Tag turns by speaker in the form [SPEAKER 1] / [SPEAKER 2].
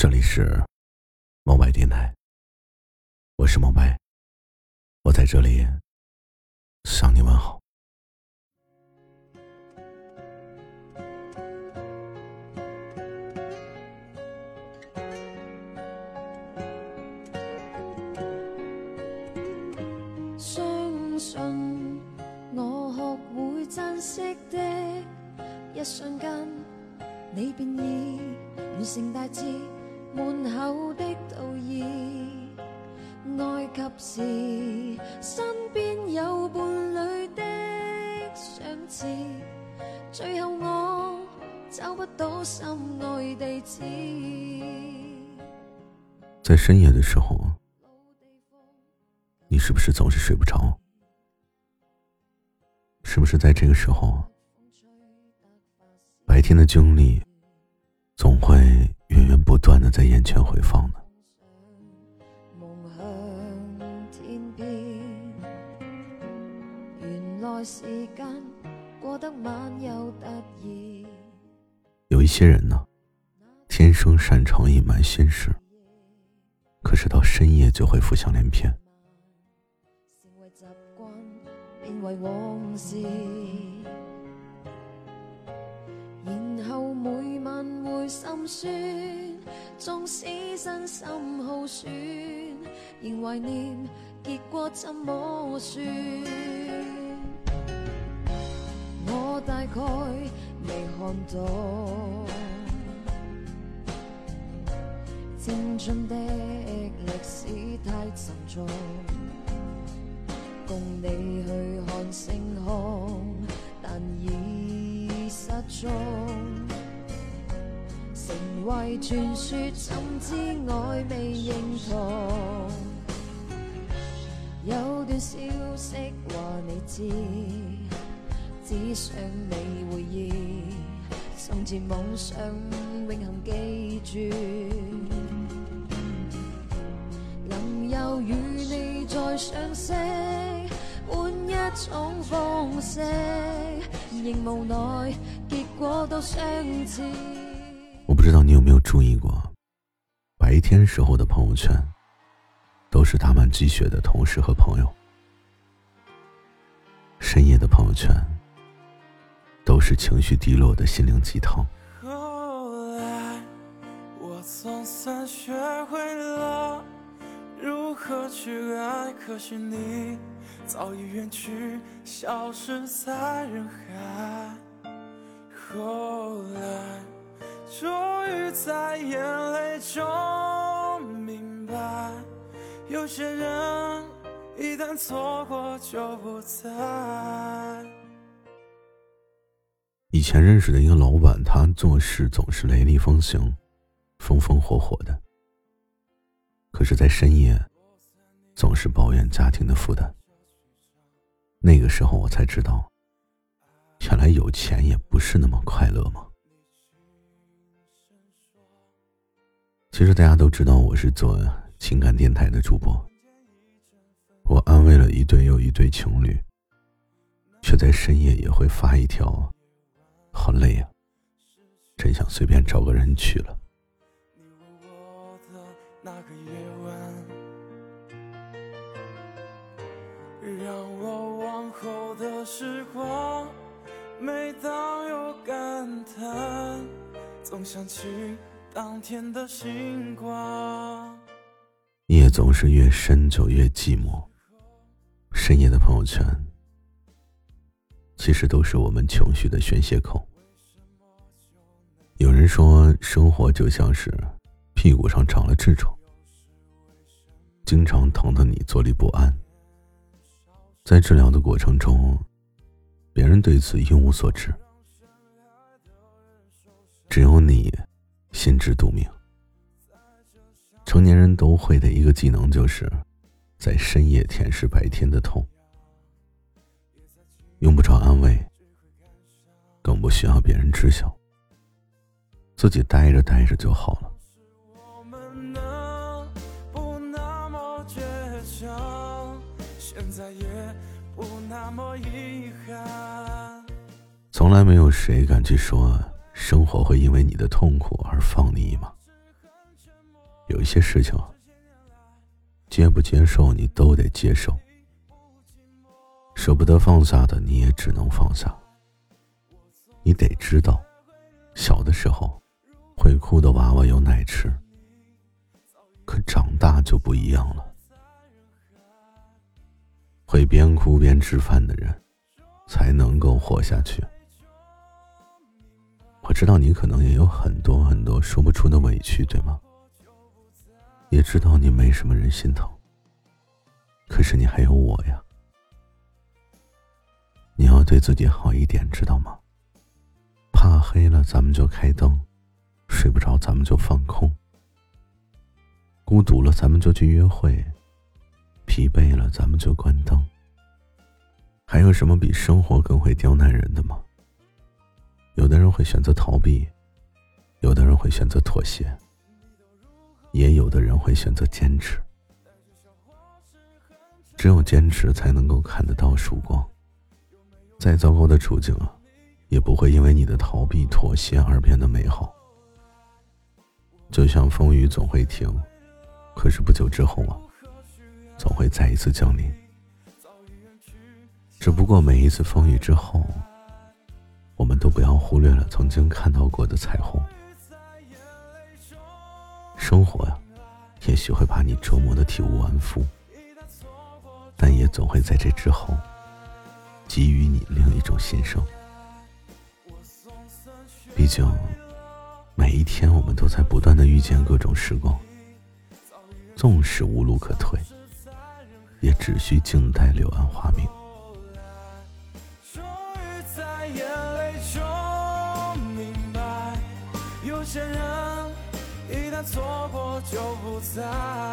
[SPEAKER 1] 这里是猫白电台，我是猫白，我在这里向你问好。
[SPEAKER 2] 相信我学会珍惜的一瞬间，你便已完成大志。门口的道义，爱及时，身边有伴侣的相似，最后我找不到心爱地址。
[SPEAKER 1] 在深夜的时候，你是不是总是睡不着？是不是在这个时候，白天的经历总会？源源不断的在眼前回放呢。有一些人呢，天生擅长隐瞒心事，可是到深夜就会浮想联翩。心酸，纵使身心耗损，仍怀念结果怎么算？我大概未看到，青春的历史太沉重，共你去看星空，但已失踪。为传说，怎知爱未认同？有段消息话你知，只想你回忆，从前梦想永恒记住，能有与你再相识，换一种方式，仍无奈结果都相似。不知道你有没有注意过，白天时候的朋友圈，都是打满鸡血的同事和朋友；深夜的朋友圈，都是情绪低落的心灵鸡汤。后来，我总算学会了如何去爱，可惜你早已远去，消失在人海。后来。终于在眼泪中明白，有些人一旦错过就不再。以前认识的一个老板，他做事总是雷厉风行，风风火火的。可是，在深夜，总是抱怨家庭的负担。那个时候，我才知道，原来有钱也不是那么快乐吗？其实大家都知道我是做情感电台的主播，我安慰了一对又一对情侣，却在深夜也会发一条，好累啊，真想随便找个人去了。让我往后的时光，每当有感叹，总想起。当天的星光，夜总是越深就越寂寞。深夜的朋友圈，其实都是我们情绪的宣泄口。有人说，生活就像是屁股上长了痔疮，经常疼得你坐立不安。在治疗的过程中，别人对此一无所知，只有你。心知肚明，成年人都会的一个技能，就是在深夜舔舐白天的痛，用不着安慰，更不需要别人知晓，自己待着待着就好了。从来没有谁敢去说。生活会因为你的痛苦而放你一马。有一些事情啊，接不接受你都得接受，舍不得放下的你也只能放下。你得知道，小的时候会哭的娃娃有奶吃，可长大就不一样了。会边哭边吃饭的人，才能够活下去。知道你可能也有很多很多说不出的委屈，对吗？也知道你没什么人心疼，可是你还有我呀。你要对自己好一点，知道吗？怕黑了，咱们就开灯；睡不着，咱们就放空；孤独了，咱们就去约会；疲惫了，咱们就关灯。还有什么比生活更会刁难人的吗？有的人会选择逃避，有的人会选择妥协，也有的人会选择坚持。只有坚持，才能够看得到曙光。再糟糕的处境啊！也不会因为你的逃避、妥协而变得美好。就像风雨总会停，可是不久之后啊，总会再一次降临。只不过每一次风雨之后，我们都不要忽略了曾经看到过的彩虹。生活呀，也许会把你折磨的体无完肤，但也总会在这之后，给予你另一种新生。毕竟，每一天我们都在不断的遇见各种时光，纵使无路可退，也只需静待柳暗花明。有些人一旦错过就不再。